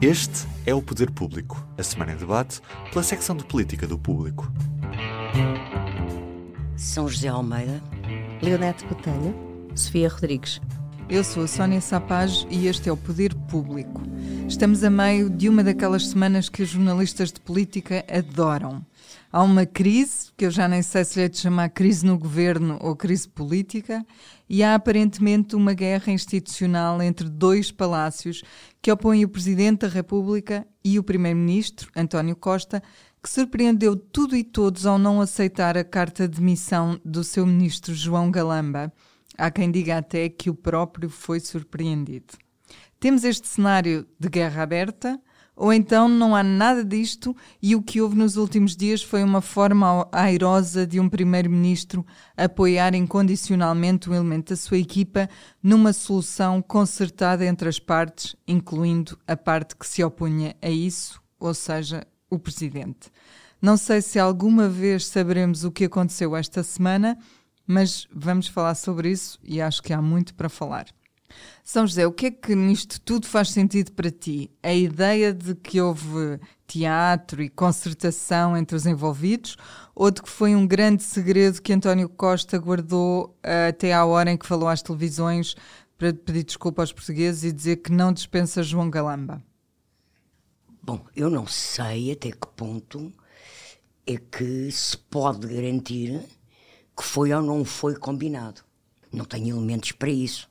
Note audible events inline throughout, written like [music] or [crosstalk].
Este é o Poder Público, a semana em debate pela secção de política do público. São José Almeida, Leonete Botelho, Sofia Rodrigues. Eu sou a Sónia Sapaz e este é o Poder Público. Estamos a meio de uma daquelas semanas que os jornalistas de política adoram. Há uma crise, que eu já nem sei se lhe é de chamar crise no governo ou crise política, e há aparentemente uma guerra institucional entre dois palácios que opõem o Presidente da República e o Primeiro-Ministro, António Costa, que surpreendeu tudo e todos ao não aceitar a carta de missão do seu ministro João Galamba. Há quem diga até que o próprio foi surpreendido. Temos este cenário de guerra aberta, ou então não há nada disto e o que houve nos últimos dias foi uma forma airosa de um primeiro-ministro apoiar incondicionalmente um elemento da sua equipa numa solução concertada entre as partes, incluindo a parte que se opunha a isso, ou seja, o presidente. Não sei se alguma vez saberemos o que aconteceu esta semana, mas vamos falar sobre isso e acho que há muito para falar. São José, o que é que nisto tudo faz sentido para ti? A ideia de que houve teatro e concertação entre os envolvidos ou de que foi um grande segredo que António Costa guardou uh, até à hora em que falou às televisões para pedir desculpa aos portugueses e dizer que não dispensa João Galamba? Bom, eu não sei até que ponto é que se pode garantir que foi ou não foi combinado. Não tenho elementos para isso.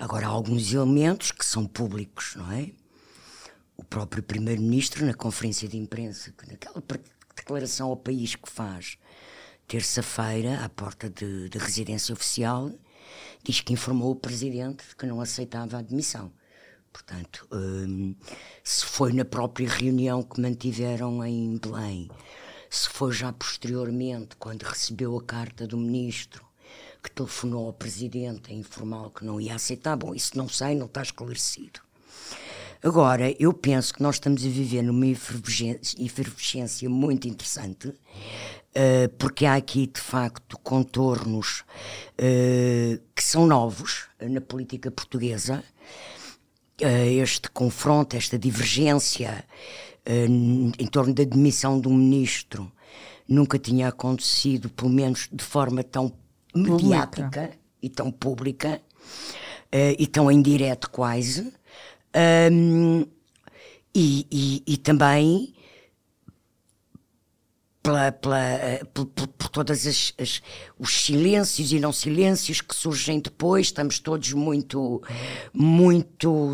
Agora, há alguns elementos que são públicos, não é? O próprio Primeiro-Ministro, na conferência de imprensa, naquela declaração ao país que faz terça-feira, à porta de, residência oficial, diz que informou o Presidente que não aceitava a admissão. Portanto, hum, se foi na própria reunião que mantiveram em Belém, se foi já posteriormente, quando recebeu a carta do Ministro, que telefonou ao presidente a informar que não ia aceitar. Bom, isso não sei, não está esclarecido. Agora, eu penso que nós estamos a viver numa efervescência muito interessante, uh, porque há aqui, de facto, contornos uh, que são novos na política portuguesa. Este confronto, esta divergência em torno da demissão de um ministro nunca tinha acontecido, pelo menos de forma tão mediática e tão pública uh, e tão em direto quase. Um, e, e, e, também pela, pela, por, por, por, todas as, as, os silêncios e não silêncios que surgem depois, estamos todos muito, muito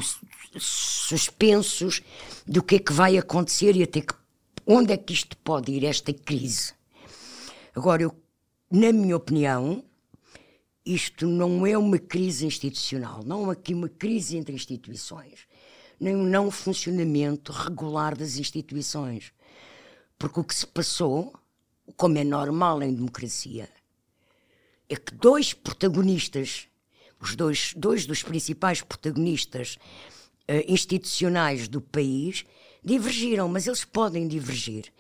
suspensos do que é que vai acontecer e até que, onde é que isto pode ir, esta crise. Agora, eu na minha opinião, isto não é uma crise institucional, não é aqui uma crise entre instituições, nem um não funcionamento regular das instituições. Porque o que se passou, como é normal em democracia, é que dois protagonistas, os dois, dois dos principais protagonistas uh, institucionais do país, divergiram, mas eles podem divergir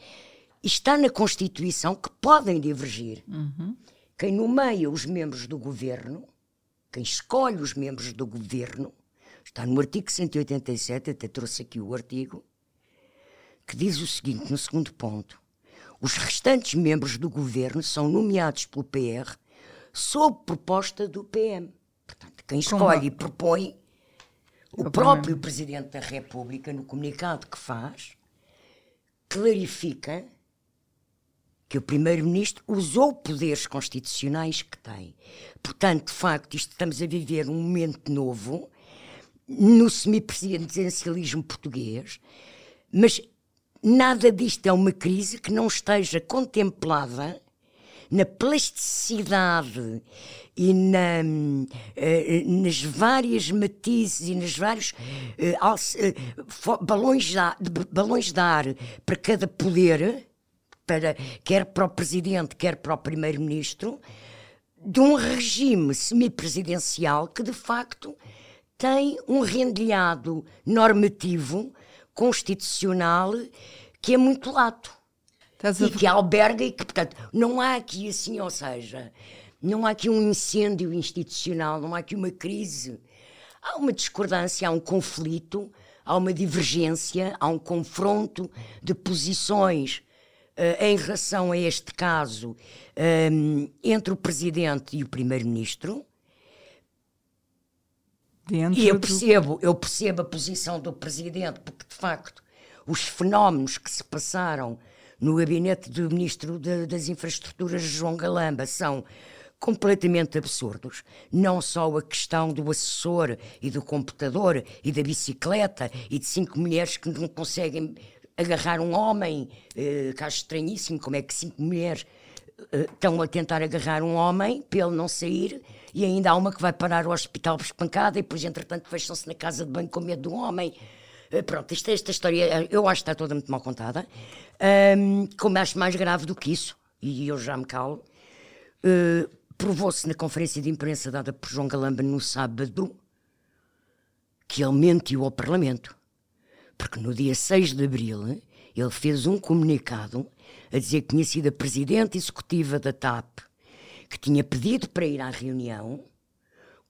está na Constituição que podem divergir. Uhum. Quem nomeia os membros do governo, quem escolhe os membros do governo, está no artigo 187, até trouxe aqui o artigo, que diz o seguinte, no segundo ponto: os restantes membros do governo são nomeados pelo PR sob proposta do PM. Portanto, quem escolhe e propõe, o próprio Presidente da República, no comunicado que faz, clarifica que o Primeiro-Ministro usou poderes constitucionais que tem. Portanto, de facto, isto, estamos a viver um momento novo no semipresidencialismo português, mas nada disto é uma crise que não esteja contemplada na plasticidade e na, eh, nas várias matizes e nos vários eh, eh, balões, de ar, balões de ar para cada poder, para, quer para o presidente, quer para o primeiro-ministro, de um regime semipresidencial que de facto tem um rendilhado normativo, constitucional, que é muito lato. E que alberga e que, portanto, não há aqui assim, ou seja, não há aqui um incêndio institucional, não há aqui uma crise. Há uma discordância, há um conflito, há uma divergência, há um confronto de posições em relação a este caso um, eh, entre o Presidente e o Primeiro-Ministro. E eu percebo, eu percebo a posição do Presidente, porque de facto os fenómenos que se passaram no gabinete do Ministro de, das Infraestruturas, João Galamba, são completamente absurdos. Não só a questão do assessor e do computador e da bicicleta e de cinco mulheres que não conseguem agarrar um homem, eh, que acho estranhíssimo como é que cinco mulheres eh, estão a tentar agarrar um homem para ele não sair e ainda há uma que vai parar ao hospital por espancada e depois entretanto fecham-se na casa de banho com medo do homem. Eh, pronto, esta, esta história eu acho que está toda muito mal contada. Um, como acho mais grave do que isso, e eu já me calo, uh, provou-se na conferência de imprensa dada por João Galamba no sábado que ele mentiu ao Parlamento. Porque no dia 6 de abril ele fez um comunicado a dizer que tinha sido a presidente executiva da TAP que tinha pedido para ir à reunião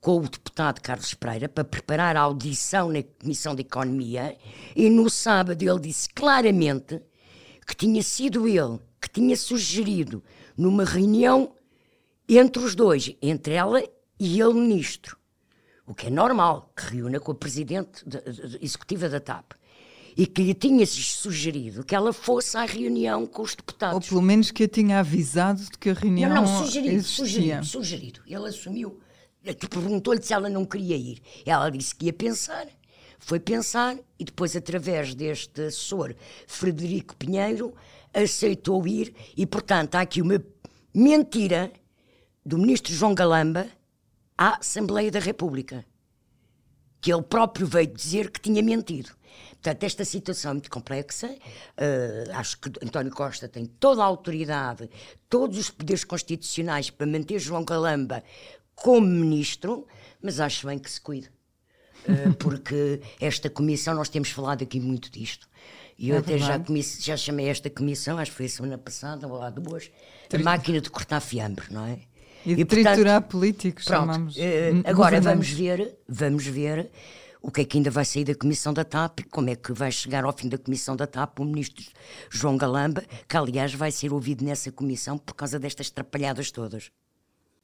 com o deputado Carlos Pereira para preparar a audição na Comissão de Economia e no sábado ele disse claramente que tinha sido ele que tinha sugerido numa reunião entre os dois, entre ela e ele ministro, o que é normal, que reúna com a presidente de, de, de, executiva da TAP, e que lhe tinha sugerido que ela fosse à reunião com os deputados. Ou pelo menos que a tinha avisado de que a reunião não, não, sugerido, existia. sugerido, sugerido. Ele assumiu. Perguntou-lhe se ela não queria ir. Ela disse que ia pensar. Foi pensar e depois, através deste assessor Frederico Pinheiro, aceitou ir e, portanto, há aqui uma mentira do ministro João Galamba à Assembleia da República, que ele próprio veio dizer que tinha mentido. Portanto, esta situação é muito complexa. Uh, acho que António Costa tem toda a autoridade, todos os poderes constitucionais para manter João Galamba como ministro, mas acho bem que se cuide. Uh, [laughs] porque esta comissão, nós temos falado aqui muito disto. E eu é até já, já chamei esta comissão, acho que foi a semana passada ou há duas, a máquina de cortar fiambre, não é? E de e, triturar portanto, políticos, pronto, chamamos. Uh, agora vamos ver, vamos ver o que é que ainda vai sair da comissão da TAP, como é que vai chegar ao fim da comissão da TAP? O ministro João Galamba, que aliás vai ser ouvido nessa comissão por causa destas trapalhadas todas.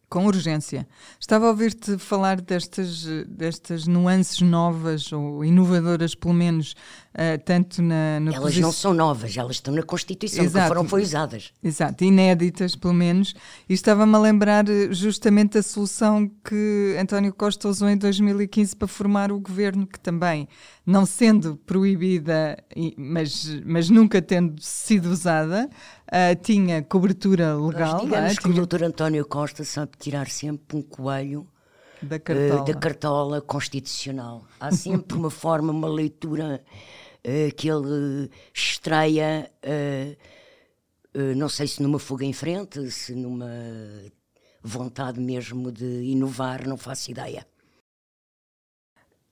Com urgência. Estava a ouvir-te falar destas, destas nuances novas, ou inovadoras, pelo menos, uh, tanto na. na elas não são novas, elas estão na Constituição, Exato. que foram foi usadas. Exato, inéditas, pelo menos. E estava-me a lembrar eh, justamente a solução que António Costa usou em 2015 para formar o governo, que também, não sendo proibida, mas, mas nunca tendo sido usada, uh, tinha cobertura legal. Nós digamos é? que tinha... o Dr. António Costa sabe tirar sempre um coelho da cartola. Uh, da cartola constitucional. Há sempre uma forma, uma leitura uh, que ele estreia, não sei se numa fuga em frente, se numa vontade mesmo de inovar, não faço ideia.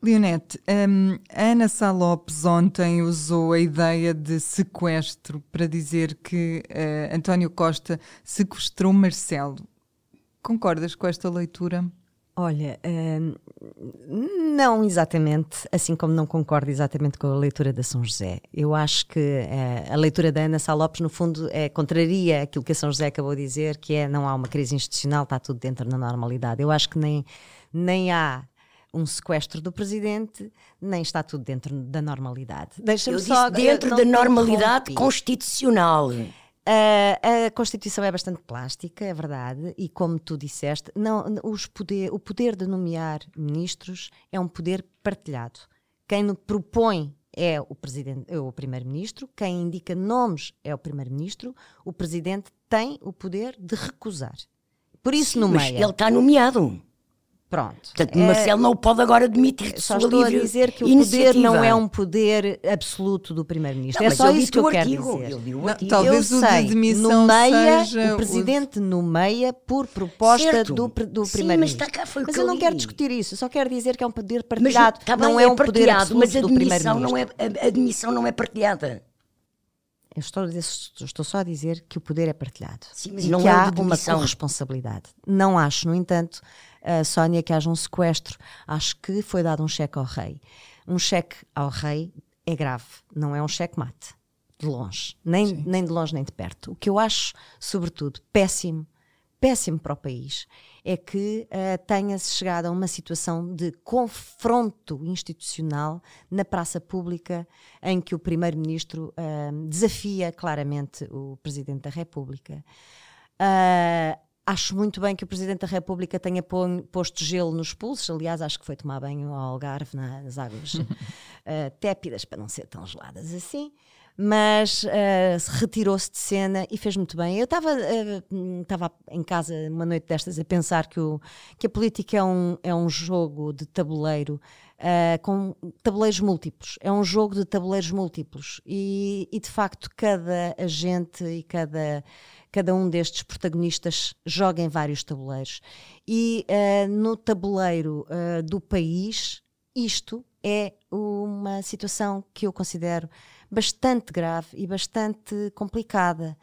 Leonete, um, Ana Sá Lopes ontem usou a ideia de sequestro para dizer que uh, António Costa sequestrou Marcelo. Concordas com esta leitura? Olha, hum, não exatamente, assim como não concordo exatamente com a leitura da São José. Eu acho que uh, a leitura da Ana Sá Lopes, no fundo, é, contraria aquilo que a São José acabou de dizer, que é não há uma crise institucional, está tudo dentro da normalidade. Eu acho que nem, nem há um sequestro do presidente, nem está tudo dentro da normalidade. Deixa-me só dentro da normalidade constitucional. Uh, a Constituição é bastante plástica, é verdade, e como tu disseste, não, os poder, o poder de nomear ministros é um poder partilhado. Quem propõe é o presidente, é o primeiro-ministro, quem indica nomes é o primeiro-ministro, o presidente tem o poder de recusar. Por isso, Sim, no mas ele está nomeado. Pronto. Portanto, É, Marcelo não o pode agora demitir de só sua estou a dizer que o iniciativa. poder não é um poder absoluto do primeiro-ministro. É mas só isso que eu o quero artigo, dizer. o Não, artigo. talvez eu o de sei, demissão nomeia, seja o o- presidente nomeia por proposta Certo. do, do Sim, primeiro-ministro. mas está cá, foi o Mas que eu eu não quero discutir isso, eu só quero dizer que é um poder Mas partilhado, está não bem, é um poder absoluto mas a do demissão não primeiro-ministro. é a, a demissão não é partilhada. Eu estou, a dizer- estou só a dizer que o poder é partilhado Sim, mas e não que é o há de uma corresponsabilidade. Não acho, no entanto, a Sónia, que haja um sequestro. Acho que foi dado um cheque ao rei. Um cheque ao rei é grave, não é um cheque-mate, de longe, nem, nem de longe nem de perto. O que eu acho, sobretudo, péssimo, péssimo para o país, é que eh, tenha-se chegado a uma situação de confronto institucional na praça pública, em que o Primeiro-Ministro eh, desafia claramente o Presidente da República. Ah, acho muito bem que o Presidente da República tenha posto gelo nos pulsos. Aliás, acho que foi tomar banho ao Algarve nas águas ah, [laughs] tépidas, para não ser tão geladas assim. Mas se retirou-se de cena e fez muito bem. Eu estava estava em casa uma noite destas a pensar que, o, que a política é um, é um jogo de tabuleiro ah, com tabuleiros múltiplos. É um jogo de tabuleiros múltiplos. E, e, de facto, cada agente e cada, cada um destes protagonistas joga em vários tabuleiros. E ah, no tabuleiro ah, do país, isto é uma situação que eu considero bastante grave e bastante complicada,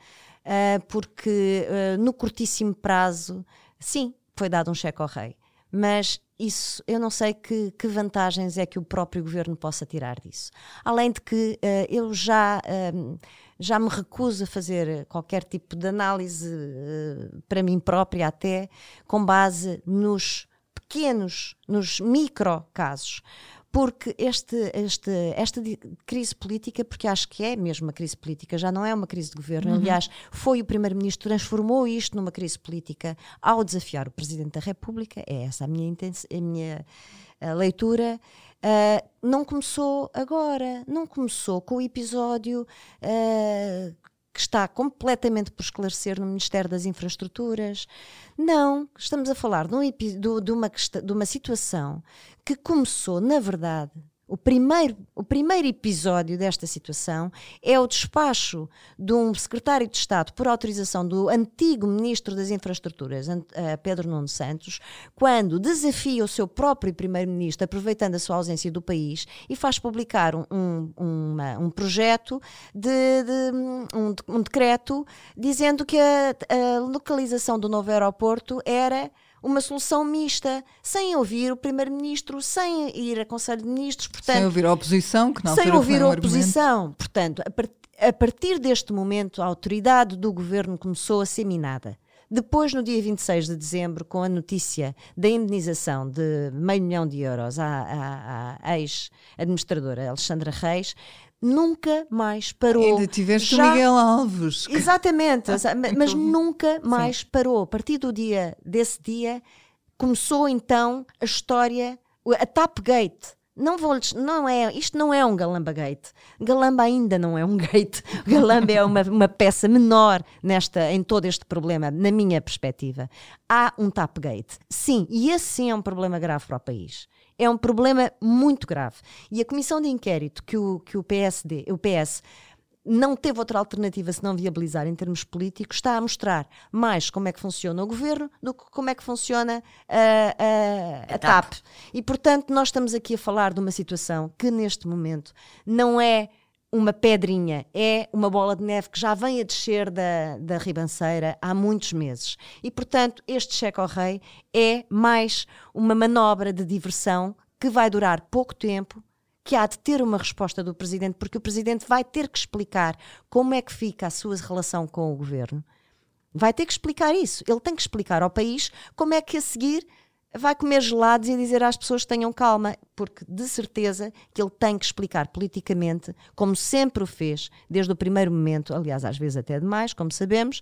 ah, porque no curtíssimo prazo, sim, foi dado um cheque ao rei, mas isso eu não sei que, que vantagens é que o próprio governo possa tirar disso. Além de que ah, eu já, já me recuso a fazer qualquer tipo de análise ah, para mim própria, até com base nos pequenos, nos micro casos porque este, este, esta crise política, porque acho que é mesmo uma crise política, já não é uma crise de governo. Aliás, foi o Primeiro-Ministro que transformou isto numa crise política ao desafiar o Presidente da República. É essa a minha, a minha eh, leitura. Ah, não começou agora, não começou com o episódio ah, que está completamente por esclarecer no Ministério das Infraestruturas. Não, estamos a falar de, um de uma, de uma situação que começou, na verdade, o primeiro, o primeiro episódio desta situação é o despacho de um secretário de Estado por autorização do antigo Ministro das Infraestruturas, eh, Pedro Nuno Santos, quando desafia o seu próprio Primeiro-Ministro, aproveitando a sua ausência do país, e faz publicar um, um, uma- um projeto de, de- um, um decreto dizendo que a, a localização do novo aeroporto era uma solução mista, sem ouvir o Primeiro-Ministro, sem ir a Conselho de Ministros, portanto, Sem ouvir a oposição, que na sem ouvir a oposição. Portanto, a, a partir deste momento, a autoridade do governo começou a ser minada. Depois, no dia 26 de dezembro, com a notícia da indenização de meio milhão de euros à, à- à ex-administradora Alexandra Reis, nunca mais parou. Ainda tiveste o Já- Miguel Alves. Exatamente, [laughs] exa- ma- mas nunca mais parou. A partir do dia desse dia começou então a história, o- a Tapgate. Não vou, não é, isto não é um Galamba Gate. Galamba ainda não é um [laughs] gate. Galamba é uma, uma peça menor nesta, em todo este problema, na minha perspectiva. Há um Tapgate. Sim, e esse sim é um problema grave para o país. É um problema muito grave. E a comissão de inquérito que o, que o PSD, o PS não teve outra alternativa senão viabilizar em termos políticos, está a mostrar mais como é que funciona o governo do que como é que funciona a, a- a TAP. E, portanto, nós estamos aqui a falar de uma situação que, neste momento, não é uma pedrinha, é uma bola de neve que já vem a descer da, da ribanceira há muitos meses. E, portanto, este cheque ao rei é mais uma manobra de diversão que vai durar pouco tempo, que há de ter uma resposta do Presidente, porque o Presidente vai ter que explicar como é que fica a sua relação com o Governo. Vai ter que explicar isso. Ele tem que explicar ao país como é que a seguir vai comer gelados e dizer às pessoas que tenham calma, porque de certeza que ele tem que explicar politicamente, como sempre o fez, desde o primeiro momento, aliás, às vezes até demais, como sabemos,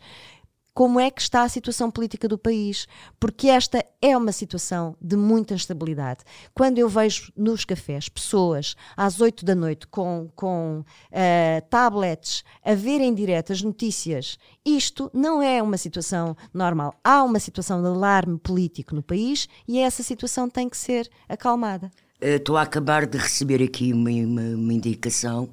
como é que está a situação política do país, porque esta é uma situação de muita instabilidade. Quando eu vejo nos cafés pessoas às 8 da noite com, com uh, tablets a verem direto as notícias, isto não é uma situação normal. Há uma situação de alarme político no país e essa situação tem que ser acalmada. Estou a acabar de receber aqui uma, uma, uma indicação.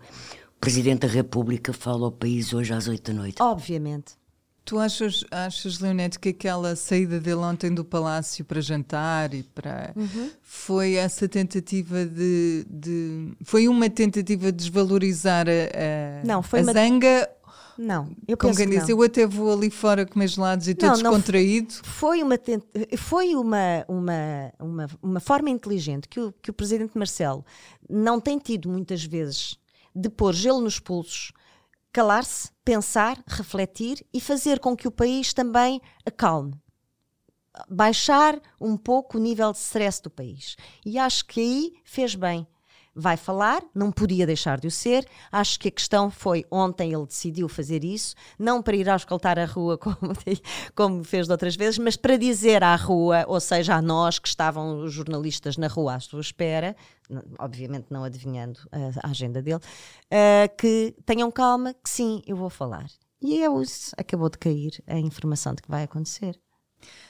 O Presidente da República fala ao país hoje às 8 da noite. Obviamente. Tu achas, achas, Leonete, que aquela saída dele ontem do palácio para jantar e para. Uhum. foi essa tentativa de, de, Foi uma tentativa de desvalorizar a, a, não, foi a uma... zanga? Não, eu Como quem diz, eu até vou ali fora comer gelados e estou descontraído. Não, foi uma, foi uma, uma, uma, uma forma inteligente que o, que o presidente Marcelo não tem tido muitas vezes de pôr gelo nos pulsos calar-se, pensar, refletir e fazer com que o país também acalme. Baixar um pouco o nível de stress do país. E acho que aí fez bem vai falar, não podia deixar de o ser. Acho que a questão foi ontem ele decidiu fazer isso, não para ir auscultar a rua [laughs] como, como fez de outras vezes, mas para dizer à rua, ou seja, a nós que estavam os jornalistas na rua à sua espera, obviamente não adivinhando a, agenda dele, uh, que tenham calma, que sim, eu vou falar. E é isso, acabou de cair a informação de que vai acontecer.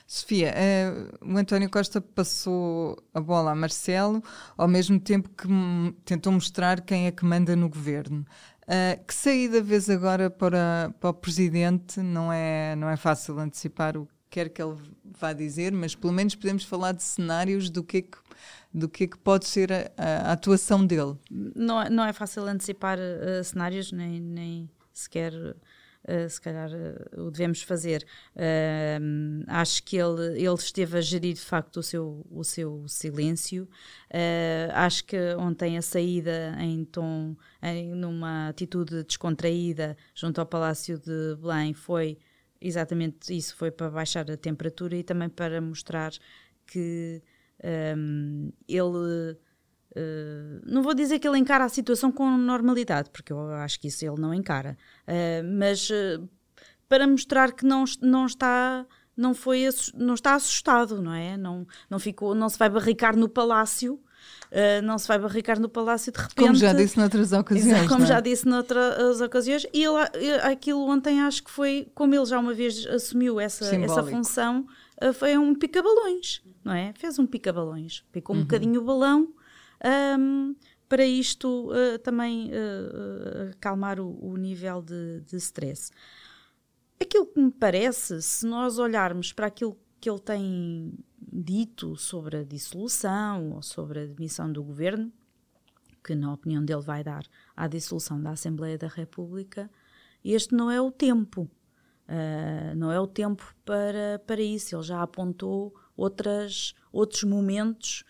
Sofia, uh, o António Costa passou a bola a Marcelo, ao mesmo tempo que tentou mostrar quem é que manda no governo. Uh, que saída vês agora para, para o presidente? Não é, não é fácil antecipar o que quer que ele vá dizer, mas pelo menos podemos falar de cenários do que é que, do que, é que pode ser a, a atuação dele. Não, não é fácil antecipar uh, cenários, nem, nem sequer uh, se calhar uh, o devemos fazer. Uh, acho que ele, ele esteve a gerir de facto o seu, o seu silêncio. acho que ontem a saída em tom, em, numa atitude descontraída junto ao Palácio de Belém foi exatamente isso, foi para baixar a temperatura e também para mostrar que um, ele Uh, não vou dizer que ele encara a situação com normalidade, porque eu acho que isso ele não encara, uh, mas uh, para mostrar que não, não está não foi não está assustado, não é? Não não ficou, não se vai barricar no palácio. não se vai barricar no palácio de repente. Como já disse noutras ocasiões. Como é? já disse noutras ocasiões. E ele, aquilo ontem acho que foi, como ele já uma vez assumiu essa, essa função, foi um pica-balões, não é? Fez um pica-balões. Picou um uhum. bocadinho o balão um, para isto uh, também uh, acalmar o, o, nível de, de stress. Aquilo que me parece, se nós olharmos para aquilo que ele tem dito sobre a dissolução ou sobre a demissão do governo, que na opinião dele vai dar à dissolução da Assembleia da República, este não é o tempo. Uh, não é o tempo para, para isso. Ele já apontou outras, outros momentos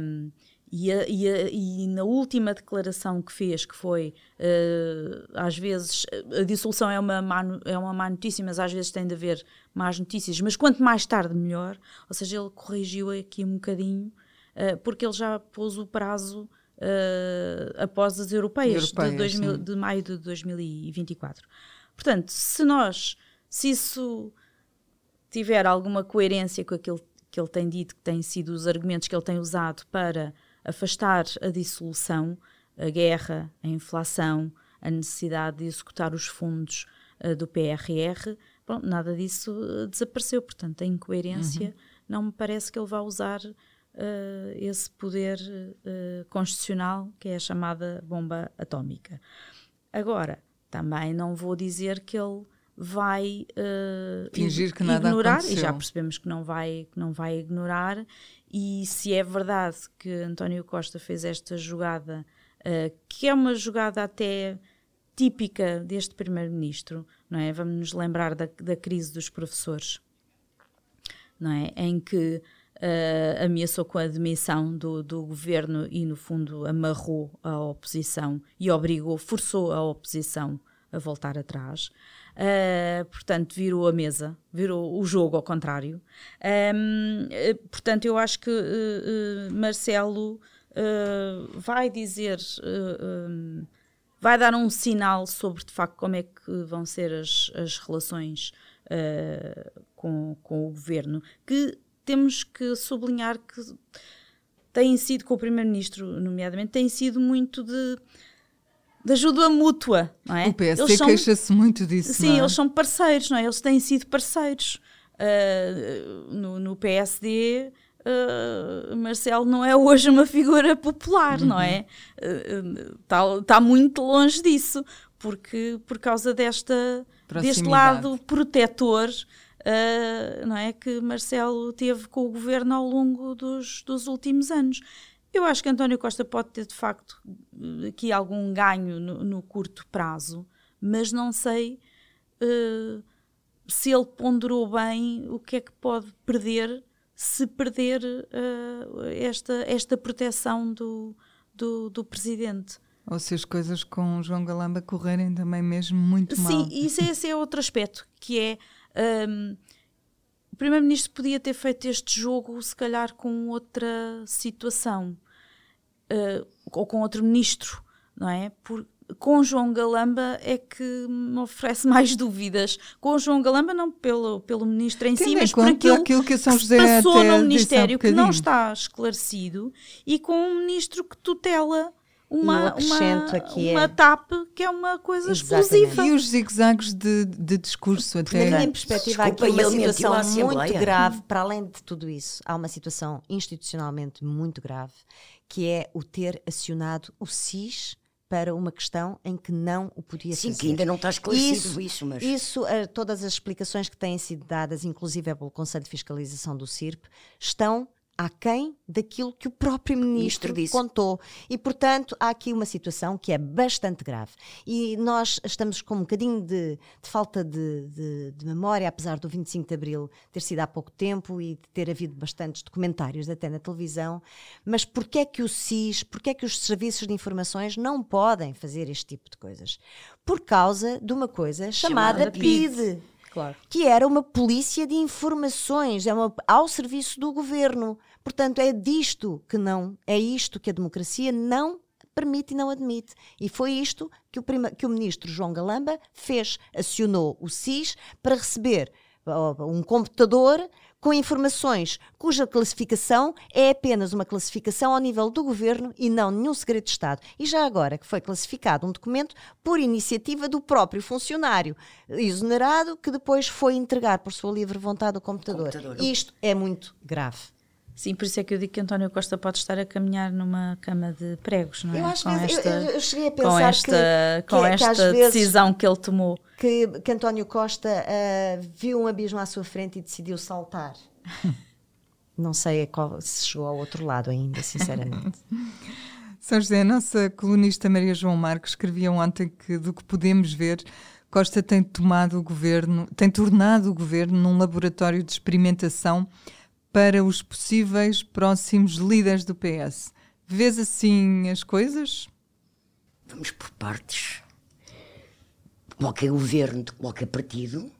um, e, a, e, a, e, na última declaração que fez, que foi uh, às vezes a dissolução é uma, má, é uma má notícia, mas às vezes tem de haver más notícias, mas quanto mais tarde melhor. Ou seja, ele corrigiu aqui um bocadinho, uh, porque ele já pôs o prazo uh, após as europeias, de, 2000, de maio de 2024. Portanto, se nós, se isso tiver alguma coerência com aquilo que ele tem dito, que têm sido os argumentos que ele tem usado para afastar a dissolução, a guerra, a inflação, a necessidade de executar os fundos uh, do PRR, bom, nada disso uh, desapareceu. Portanto, a incoerência uhum. não me parece que ele vá usar uh, esse poder constitucional que é a chamada bomba atómica. Agora, também não vou dizer que ele vai fingir que nada ignorar aconteceu. e já percebemos que não vai que não vai ignorar e se é verdade que António Costa fez esta jogada, uh, que é uma jogada até típica deste primeiro-ministro, não é? Vamos nos lembrar da, da crise dos professores, não é? Em que uh, ameaçou com a demissão do, do governo e, no fundo, amarrou a oposição e obrigou, forçou a oposição a voltar atrás. Uh, portanto, virou a mesa, virou o jogo ao contrário. Um, uh, portanto, eu acho que uh, Marcelo vai dizer, um, vai dar um sinal sobre de facto como é que vão ser as, as relações uh, com, com o governo, que temos que sublinhar que têm sido, com o Primeiro-Ministro, nomeadamente, têm sido muito de, de ajuda mútua, não é? O PSD queixa-se muito disso. Sim, é? eles são parceiros, não é? Eles têm sido parceiros. Uh, no, no, PSD, uh, Marcelo não é hoje uma figura popular, uhum. não é? Está uh, tá muito longe disso, porque por causa desta, deste lado protetor não é, que Marcelo teve com o governo ao longo dos, dos últimos anos. Eu acho que António Costa pode ter, de facto, aqui algum ganho no, no curto prazo, mas não sei uh, se ele ponderou bem o que é que pode perder se perder uh, esta, esta proteção do, do, do presidente. Ou se as coisas com João Galamba correrem também mesmo muito Sim, mal. Sim, isso esse é outro aspecto, que é um, o Primeiro-Ministro podia ter feito este jogo, se calhar, com outra situação, uh, ou com outro ministro, não é? Por, com João Galamba é que me oferece [laughs] mais dúvidas. Com João Galamba, não pelo, pelo ministro em Tendo si, mas por aquilo, aquilo que, São José que passou no Ministério um que não está esclarecido e com um ministro que tutela uma, uma, aqui uma é... TAP que é uma coisa Exatamente. explosiva. E os zigzags de, de discurso até. Na minha perspectiva, há aqui uma situação muito grave, para além de tudo isso, há uma situação institucionalmente muito grave, que é o ter acionado o SIS para uma questão em que não o podia Sim, fazer. Sim, que ainda não está esclarecido isso, isso mas... Isso, uh, todas as explicações que têm sido dadas, inclusive pelo Conselho de Fiscalização do CIRP, estão aquém daquilo que o próprio ministro, ministro contou. E, portanto, há aqui uma situação que é bastante grave. E nós estamos com um bocadinho de, de falta de, de, de, memória, apesar do 25 de Abril ter sido há pouco tempo e de ter havido bastantes documentários até na televisão. Mas porquê é que o SIS, porquê é que os serviços de informações não podem fazer este tipo de coisas? Por causa de uma coisa chamada, chamada PID. PID. Claro. Que era uma polícia de informações, é uma, ao serviço do governo. Portanto, é disto que não, é isto que a democracia não permite e não admite. E foi isto que o, prima, que o ministro João Galamba fez. Acionou o SIS para receber um computador com informações cuja classificação é apenas uma classificação ao nível do governo e não nenhum segredo de Estado. E já agora que foi classificado um documento por iniciativa do próprio funcionário exonerado que depois foi entregar por sua livre vontade o computador. computador. Isto é muito grave. Sim, por isso é que eu digo que António Costa pode estar a caminhar numa cama de pregos, não é? Eu acho com esta, eu, eu cheguei a pensar com esta, que, com que, esta que decisão que ele tomou. Que, que António Costa uh, viu um abismo à sua frente e decidiu saltar. [laughs] não sei qual, se chegou ao outro lado ainda, sinceramente. [laughs] São José, a nossa colunista Maria João Marques escrevia ontem que, do que podemos ver, Costa tem tomado o governo, tem tornado o governo num laboratório de experimentação para os possíveis próximos líderes do PS. Vês assim as coisas? Vamos por partes. Qualquer governo de qualquer partido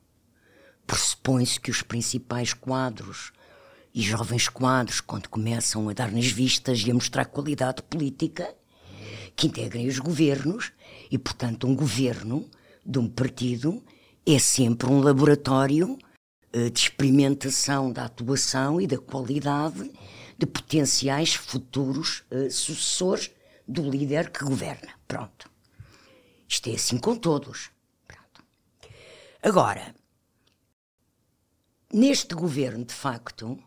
pressupõe-se que os principais quadros e jovens quadros, quando começam a dar nas vistas e a mostrar qualidade política, que integrem os governos, e portanto, um governo de um partido é sempre um laboratório de experimentação da atuação e da qualidade de potenciais futuros uh, sucessores do líder que governa. Pronto. Isto é assim com todos. Pronto. Agora, neste governo, de facto,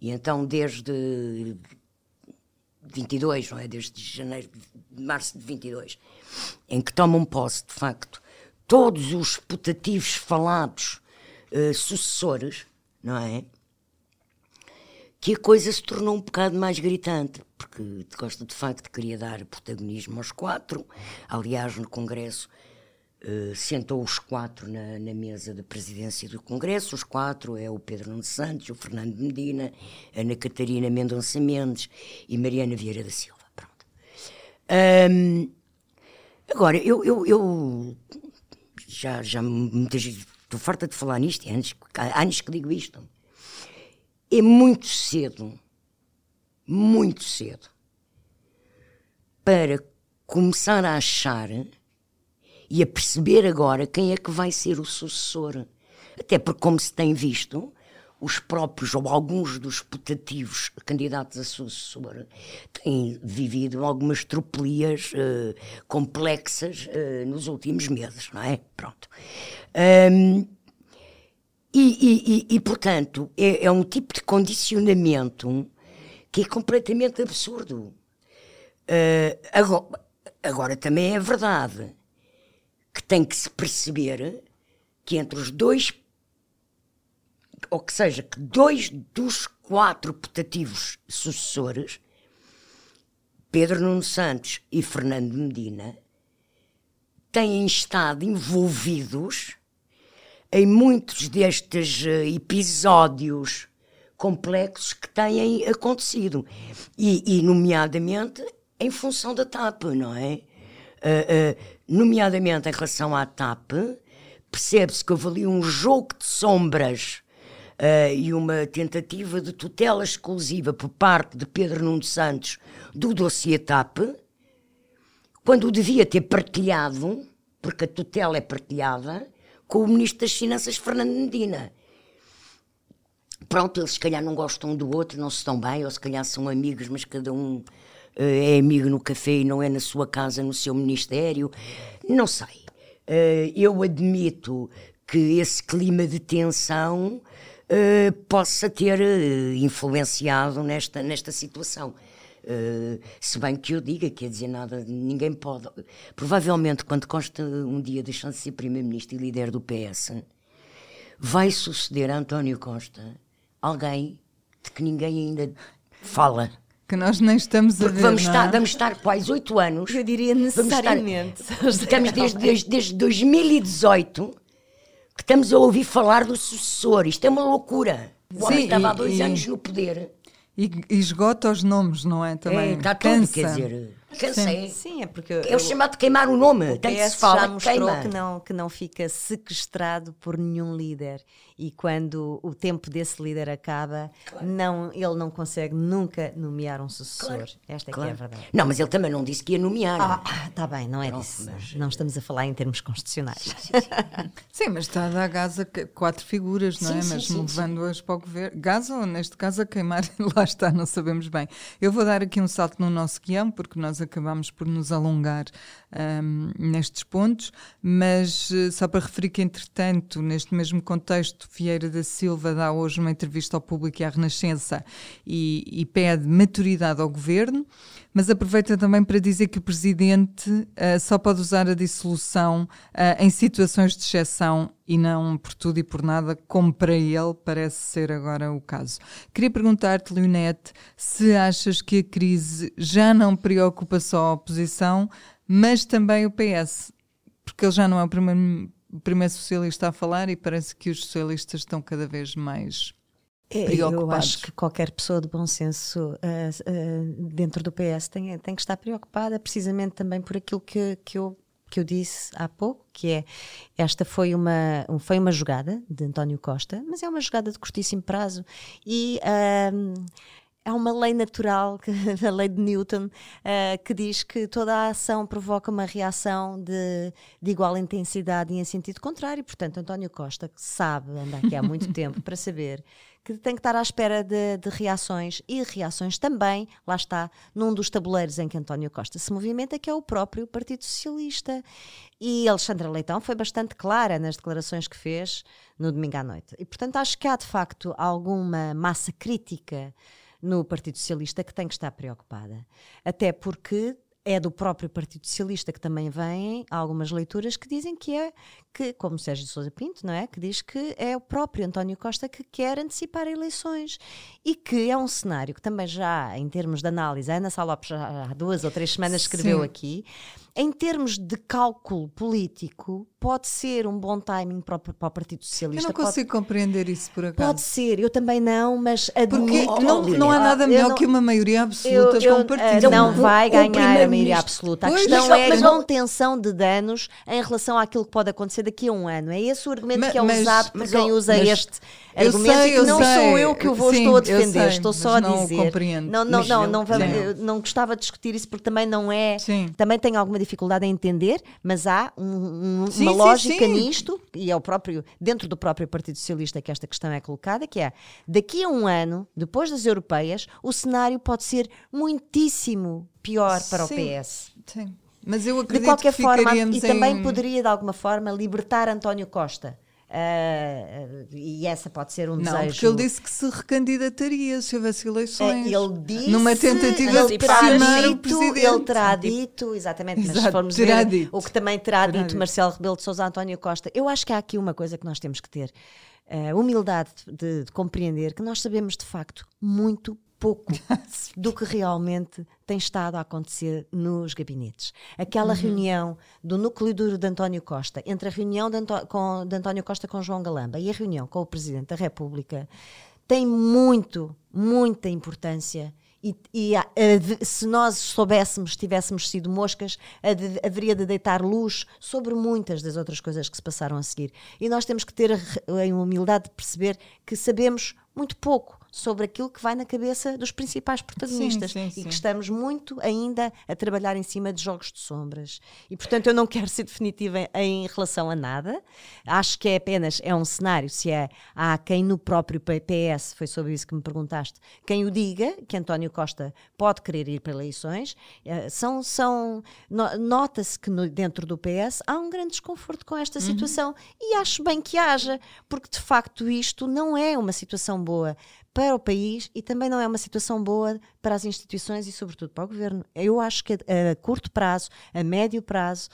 e então desde 22, não é? Desde janeiro, de março de 22, em que tomam posse, de facto, todos os putativos falados uh, sucessores, não é? Que a coisa se tornou um bocado mais gritante, porque Costa de facto queria dar protagonismo aos quatro. Aliás, no Congresso uh, sentou os quatro na, na, mesa da presidência do Congresso. Os quatro é o Pedro Nuno Santos, o Fernando Medina, Ana Catarina Mendonça Mendes e Mariana Vieira da Silva. Pronto. Um, agora, eu, eu, eu já, já muitas Estou farta de falar nisto, é anos, há anos que digo isto. É muito cedo, muito cedo, para começar a achar e a perceber agora quem é que vai ser o sucessor. Até porque, como se tem visto, os próprios ou alguns dos putativos candidatos a sucessor têm vivido algumas tropelias uh, complexas uh, nos últimos meses, não é? Pronto. Um, e, e, e, portanto, é, é, um tipo de condicionamento que é completamente absurdo. Uh, agora, agora, também é verdade que tem que se perceber que entre os dois ou que seja, que dois dos quatro putativos sucessores, Pedro Nuno Santos e Fernando Medina, têm estado envolvidos em muitos destes uh, episódios complexos que têm acontecido. E, e, nomeadamente, em função da TAP, não é? Uh, uh, nomeadamente em relação à TAP, percebe-se que houve ali um jogo de sombras uh, e uma tentativa de tutela exclusiva por parte de Pedro Nuno Santos do dossiê TAP, quando o devia ter partilhado, porque a tutela é partilhada, com o Ministro das Finanças, Fernando Medina. Pronto, eles se calhar não gostam um do outro, não se estão bem, ou se calhar são amigos, mas cada um uh, é amigo no café e não é na sua casa, no seu ministério. Não sei. Uh, eu admito que esse clima de tensão uh, possa ter uh, influenciado nesta, nesta situação. Uh, se bem que eu diga, quer dizer, nada, ninguém pode. Provavelmente, quando Costa um dia deixando de ser Primeiro-Ministro e líder do PS, vai suceder a António Costa alguém de que ninguém ainda fala. Que nós nem estamos Porque a ver. Vamos, é? estar, vamos estar quase oito anos. Eu diria necessariamente. estamos desde, desde, desde 2018 que estamos a ouvir falar do sucessor. Isto é uma loucura. O homem estava há dois e, anos no poder. E, esgota os nomes, não é? Também é, está tudo, quer dizer. Cansei. Sim, é porque. É o chamado de queimar o nome. Tanto se fala já mostrou queima. que não, que não fica sequestrado por nenhum líder. E quando o tempo desse líder acaba, claro. não, ele não consegue nunca nomear um sucessor. Claro. Esta é claro. que é a verdade. Não, mas ele também não disse que ia nomear. Ah, está bem, não é Pronto, disso. Mas... Não estamos a falar em termos constitucionais. Sim, sim, sim. [laughs] sim mas está a dar gás a quatro figuras, não é? mas levando-as para o governo. Gás ou, neste caso, a queimar, [laughs] lá está, não sabemos bem. Eu vou dar aqui um salto no nosso guião, porque nós acabamos por nos alongar um, nestes pontos, mas uh, só para referir que, entretanto, neste mesmo contexto, Vieira da Silva dá hoje uma entrevista ao público e à Renascença e, e pede maturidade ao governo, mas aproveita também para dizer que o Presidente uh, só pode usar a dissolução uh, em situações de exceção e não por tudo e por nada, como para ele parece ser agora o caso. Queria perguntar-te, Leonete, se achas que a crise já não preocupa só a oposição, mas também o PS, porque ele já não é o primeiro, o primeiro socialista a falar e parece que os socialistas estão cada vez mais é, eu acho que qualquer pessoa de bom senso uh, uh, dentro do PS tem, tem que estar preocupada, precisamente também por aquilo que, que, eu, que eu disse há pouco, que é esta foi uma, foi uma jogada de António Costa, mas é uma jogada de curtíssimo prazo e. Uh, há uma lei natural, [laughs] a lei de Newton, uh, que diz que toda a ação provoca uma reação de, de igual intensidade e em sentido contrário. Portanto, António Costa, que sabe, anda aqui há muito [laughs] tempo para saber que tem que estar à espera de, de, reações e reações também, lá está, num dos tabuleiros em que António Costa se movimenta, que é o próprio Partido Socialista. E Alexandra Leitão foi bastante clara nas declarações que fez no domingo à noite. E, portanto, acho que há de facto alguma massa crítica no Partido Socialista que tem que estar preocupada. Até porque é do próprio Partido Socialista que também vêm algumas leituras que dizem que é que, como Sérgio Sousa Pinto, não é? Que diz que é o próprio António Costa que quer antecipar eleições e que é um cenário que também já, em termos de análise, a Ana Salopes já há duas ou três semanas escreveu Sim. aqui, em termos de cálculo político, pode ser um bom timing para o, para o Partido Socialista. Eu não consigo pode, compreender isso por acaso. Pode ser, eu também não, mas admito. Porque não, não há nada melhor não, que uma maioria absoluta eu, eu, com um partido. Não vai ganhar a maioria absoluta. A questão mas, é mas, a contenção de danos em relação àquilo que pode acontecer daqui a um ano. É esse o argumento mas, que é usado por quem usa este argumento sei, e que não sei. sou eu que o vou estou a defender, sei, estou só a dizer. Não compreendo. Não, não, não, não, vamos, não gostava de discutir isso porque também não é. Sim. Também tenho alguma dificuldade em entender, mas há um, um, sim, uma sim, lógica sim. nisto, e é o próprio, dentro do próprio Partido Socialista que esta questão é colocada, que é daqui a um ano, depois das europeias, o cenário pode ser muitíssimo pior para o PS. Sim. Mas eu acredito de qualquer que forma, e em... também poderia de alguma forma libertar António Costa Uh, e essa pode ser um não, desejo. porque ele disse que se recandidataria se houvesse eleições. Uh, ele disse, numa tentativa de pressionar o presidente. Ele terá dito, exatamente, Exato, mas se formos ver dito. o que também terá, terá dito, dito Marcelo Rebelo de Sousa António Costa. Eu acho que há aqui uma coisa que nós temos que ter. Uh, humildade de, de compreender que nós sabemos de facto muito pouco [laughs] do que realmente tem estado a acontecer nos gabinetes. Aquela uhum. reunião do núcleo duro de António Costa, entre a reunião de, Antó com, de António Costa com João Galamba e a reunião com o Presidente da República, tem muito, muita importância. E, e a, a, se nós soubéssemos, tivéssemos sido moscas, a, haveria de deitar luz sobre muitas das outras coisas que se passaram a seguir. E nós temos que ter a humildade de perceber que sabemos muito pouco sobre aquilo que vai na cabeça dos principais protagonistas sim, sim, e que estamos muito ainda a trabalhar em cima de jogos de sombras. E portanto eu não quero ser definitiva em, em relação a nada. Acho que é apenas é um cenário se é há quem no próprio PS foi sobre isso que me perguntaste, quem o diga que António Costa pode querer ir para eleições. Eh, são são nota-se que no, dentro do PS há um grande desconforto com esta uhum. situação e acho bem que haja, porque de facto isto não é uma situação boa para o país e também não é uma situação boa para as instituições e, sobretudo, para o governo. Eu acho que a, a curto prazo, a médio prazo,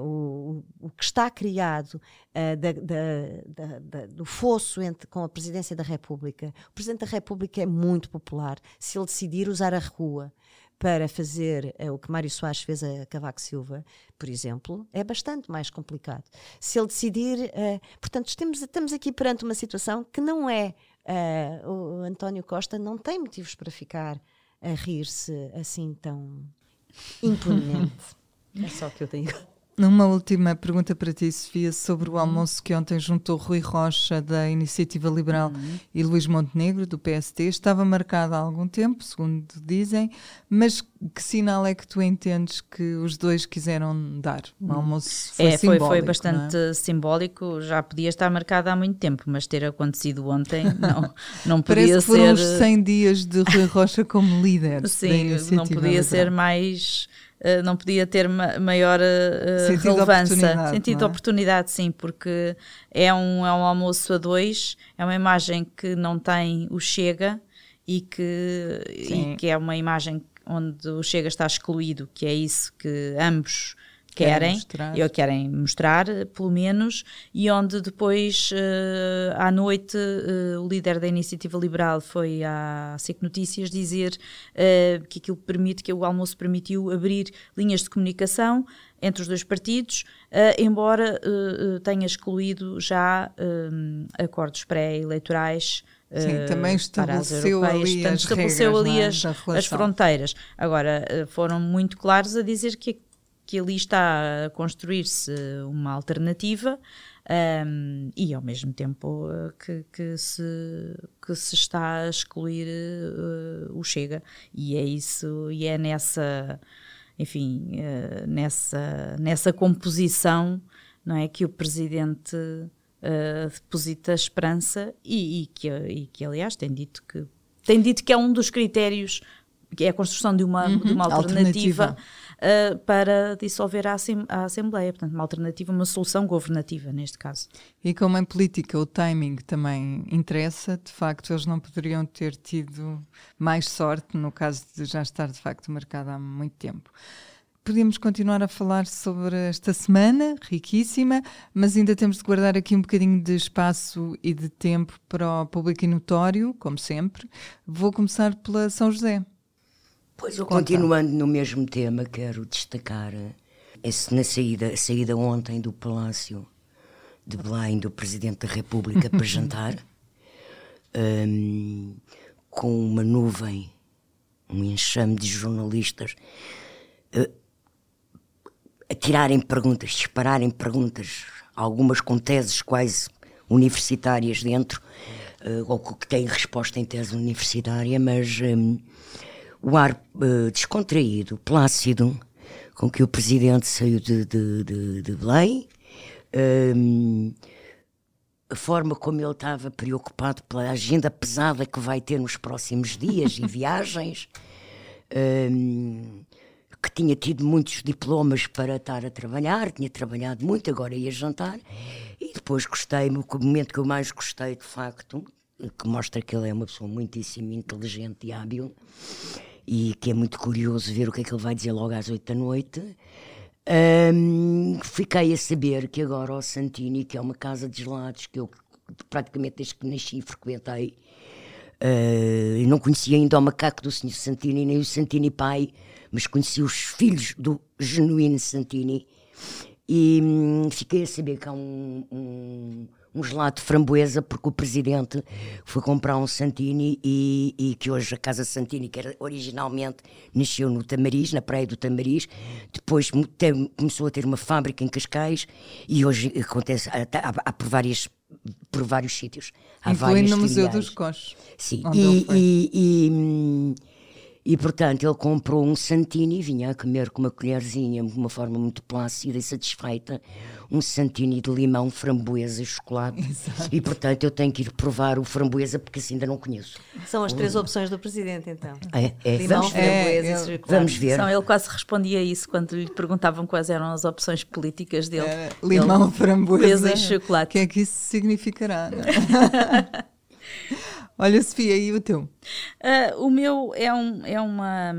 o, o, que está criado da, da, da, do fosso entre, com a Presidência da República. O Presidente da República é muito popular. Se ele decidir usar a rua para fazer uh, o que Mário Soares fez a Cavaco Silva, por exemplo, é bastante mais complicado. Se ele decidir. Uh, portanto, estamos, estamos aqui perante uma situação que não é Uh, o António Costa não tem motivos para ficar a rir-se assim tão [laughs] impunemente. é só o que eu tenho. Uma última pergunta para ti, Sofia, sobre o uhum. almoço que ontem juntou Rui Rocha, da Iniciativa Liberal, uhum. e Luís Montenegro, do PST. Estava marcado há algum tempo, segundo dizem, mas que sinal é que tu entendes que os dois quiseram dar? O uhum. almoço foi é, simbólico, foi, foi bastante é? simbólico, já podia estar marcado há muito tempo, mas ter acontecido ontem [laughs] não, não podia Parece ser... foram os 100 dias de Rui [laughs] Rocha como líder Sim, não podia Liberal. ser mais eh, não podia ter ma maior uh, sentido relevância. Sentido de é? oportunidade, sim, porque é um, é um almoço a dois, é uma imagem que não tem o Chega e que, e que é uma imagem onde o Chega está excluído, que é isso que ambos querem, mostrar. ou querem mostrar, pelo menos, e onde depois, uh, à noite, uh, o líder da Iniciativa Liberal foi à SIC Notícias dizer uh, que aquilo permite, que o almoço permitiu abrir linhas de comunicação entre os dois partidos, embora tenha excluído já acordos pré-eleitorais Sim, também estabeleceu ali, as, estabeleceu regras, ali as, as, fronteiras. Agora, foram muito claros a dizer que que ali está a construir-se uma alternativa um, e ao mesmo tempo uh, que, que, se, que se está a excluir uh, o Chega. E é isso e é nessa enfim uh, nessa nessa composição não é que o presidente deposita esperança e, e, que e que aliás tem dito que tem dito que é um dos critérios que é a construção de uma, uhum, de uma alternativa, alternativa uh, para dissolver a, a, Assembleia. Portanto, uma alternativa, uma solução governativa, neste caso. E como em política o timing também interessa, de facto, eles não poderiam ter tido mais sorte no caso de já estar de facto marcado há muito tempo. Podíamos continuar a falar sobre esta semana, riquíssima, mas ainda temos de guardar aqui um bocadinho de espaço e de tempo para o público e notório, como sempre. Vou começar pela São José. Pois eu, continuando no mesmo tema, quero destacar esse, na saída, a saída ontem do Palácio de Belém do Presidente da República para [laughs] jantar, um, com uma nuvem, um enxame de jornalistas uh, a tirarem perguntas, dispararem perguntas, algumas com teses quase universitárias dentro, uh, ou que têm resposta em tese universitária, mas um, o ar uh, descontraído, plácido, com que o presidente saiu de, de, de, de Belém, um, a forma como ele estava preocupado pela agenda pesada que vai ter nos próximos dias e [laughs] viagens, um, que tinha tido muitos diplomas para estar a trabalhar, tinha trabalhado muito, agora ia jantar, e depois gostei, o momento que eu mais gostei de facto, que mostra que ele é uma pessoa muitíssimo inteligente e hábil, e que é muito curioso ver o que é que ele vai dizer logo às oito da noite, um, fiquei a saber que agora o Santini, que é uma casa de gelados que eu praticamente desde que nasci frequentei, uh, não conhecia ainda o macaco do Sr. Santini, nem o Santini pai, mas conheci os filhos do genuíno Santini e hum, fiquei a saber que há um, um um gelado de framboesa, porque o presidente foi comprar um Santini e, e, que hoje a Casa Santini, que era, originalmente nasceu no Tamariz, na Praia do Tamariz, depois começou a ter uma fábrica em Cascais e hoje acontece há, há, há por várias por vários sítios. Há Incluindo no Museu dos Coches. Sim, e, e, e, hum, e, portanto, ele comprou um Santini e vinha a comer com uma colherzinha, de uma forma muito plácida e satisfeita, um Santini de limão, framboesa e chocolate. Exato. E, portanto, eu tenho que ir provar o framboesa porque assim ainda não conheço. São as três opções do Presidente, então. É, é. Limão, vamos, framboesa é, e chocolate. Vamos ver. Não, ele quase respondia isso quando lhe perguntavam quais eram as opções políticas dele. É, limão, ele, framboesa e chocolate. O que é que isso significará? [laughs] Olha, Sofia, e o teu? Uh, o meu é, um, é uma.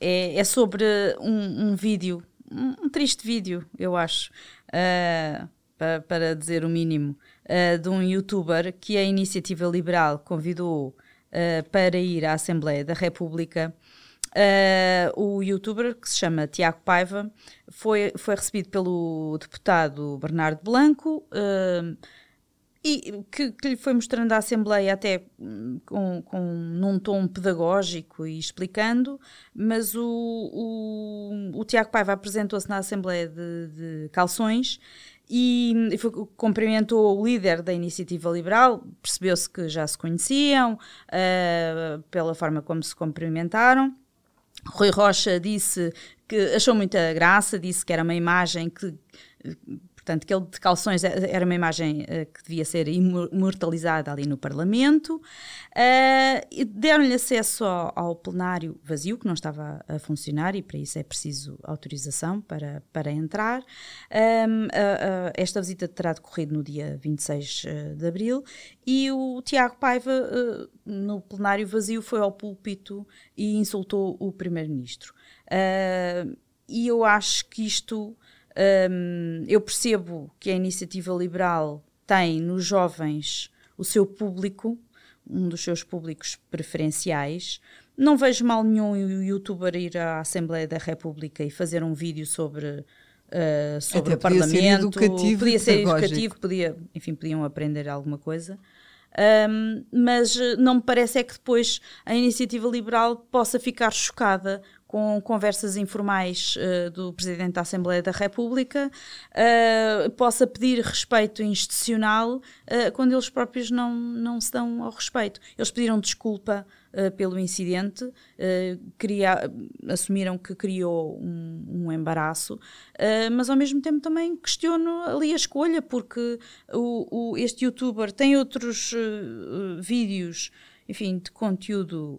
É, é sobre um, um vídeo, um, um, triste vídeo, eu acho, uh, para, para, dizer o mínimo, uh, de um youtuber que a Iniciativa Liberal convidou para ir à Assembleia da República. o youtuber, que se chama Tiago Paiva, foi, foi recebido pelo deputado Bernardo Blanco e que, que, lhe foi mostrando à Assembleia até hum, com, com, num tom pedagógico e explicando, mas o, o, o Tiago Paiva apresentou-se na Assembleia de, de Calções e, e foi, cumprimentou o líder da Iniciativa Liberal, percebeu-se que já se conheciam, uh, pela forma como se cumprimentaram. Rui Rocha disse que achou muita graça, disse que era uma imagem que Portanto, que ele de calções é, era uma imagem uh, que devia ser imortalizada ali no Parlamento. Uh, Deram-lhe acesso ao, ao, plenário vazio, que não estava a funcionar, e para isso é preciso autorização para, para entrar. Um, uh, esta visita terá decorrido no dia 26 de abril e o Tiago Paiva, no plenário vazio, foi ao púlpito e insultou o Primeiro-Ministro. e eu acho que isto um, eu percebo que a iniciativa liberal tem nos jovens o seu público, um dos seus públicos preferenciais. Não vejo mal nenhum o youtuber ir à Assembleia da República e fazer um vídeo sobre, uh, sobre o Parlamento. Ser educativo podia ser educativo, podia, enfim, podiam aprender alguma coisa. Um, mas não me parece é que depois a iniciativa liberal possa ficar chocada com conversas informais uh, do Presidente da Assembleia da República, uh, possa pedir respeito institucional uh, quando eles próprios não, não se dão ao respeito. Eles pediram desculpa pelo incidente, queria, assumiram que criou um, um embaraço, mas ao mesmo tempo também questiono ali a escolha, porque o, o este youtuber tem outros vídeos, enfim, de conteúdo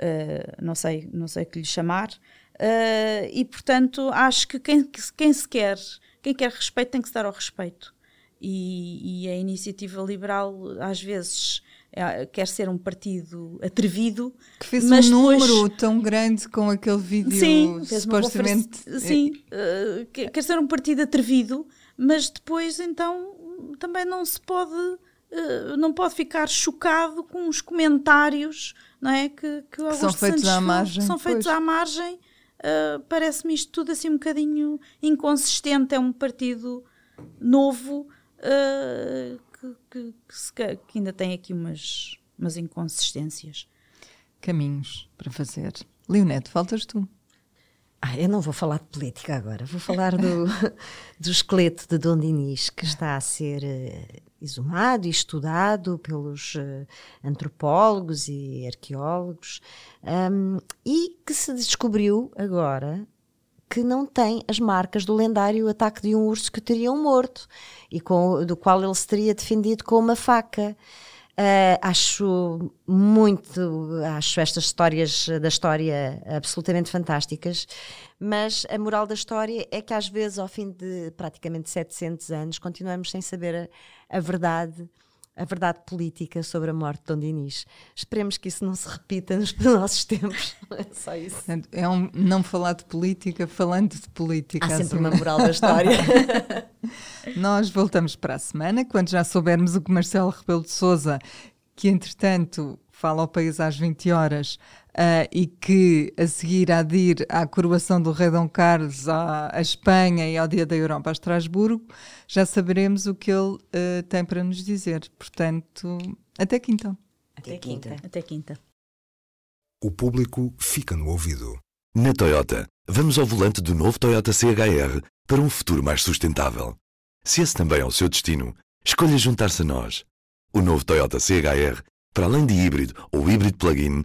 uh, não sei, não sei que lhe chamar, uh, e portanto acho que quem, quem se quer, quem quer respeito tem que se dar ao respeito. E, e a iniciativa liberal às vezes é, quer ser um partido atrevido que fez um número tão grande com aquele vídeo sim, supostamente sim uh, quer ser um partido atrevido mas depois então também não se pode uh, não pode ficar chocado com os comentários não é? que, que, que são feitos Santos à margem. São feitos pois. à margem. Uh, Parece-me isto tudo assim um bocadinho inconsistente. É um partido novo uh, que, que, que, ainda tem aqui umas, umas inconsistências. Caminhos para fazer. Leonete, faltas tu. Ah, eu não vou falar de política agora, vou falar do, [laughs] do esqueleto de Dom Dinis, que está a ser uh, exumado e estudado pelos uh, antropólogos e arqueólogos, um, e que se descobriu agora que não tem as marcas do lendário ataque de um urso que teriam morto e com, do qual ele se teria defendido com uma faca. Uh, acho muito, acho estas histórias da história absolutamente fantásticas, mas a moral da história é que às vezes, ao fim de praticamente 700 anos, continuamos sem saber a, a verdade a verdade política sobre a morte de Dom Dinis. Esperemos que isso não se repita nos [laughs] nossos tempos. É só isso. É um não falar de política falando de política. Há sempre assim. uma moral da história. [laughs] Nós voltamos para a semana, quando já soubermos o que Marcelo Rebelo de Souza, que entretanto fala ao país às 20 horas, uh, e que a seguir há de ir à coroação do rei Dom Carlos à, à, Espanha e ao Dia da Europa a Estrasburgo, já saberemos o que ele uh, tem para nos dizer. Portanto, até quinta. Até quinta. Até quinta. O público fica no ouvido. Na Toyota, vamos ao volante do novo Toyota CHR para um futuro mais sustentável. Se esse também é o seu destino, escolha juntar-se a nós. O novo Toyota CHR, para além de híbrido ou híbrido plug-in,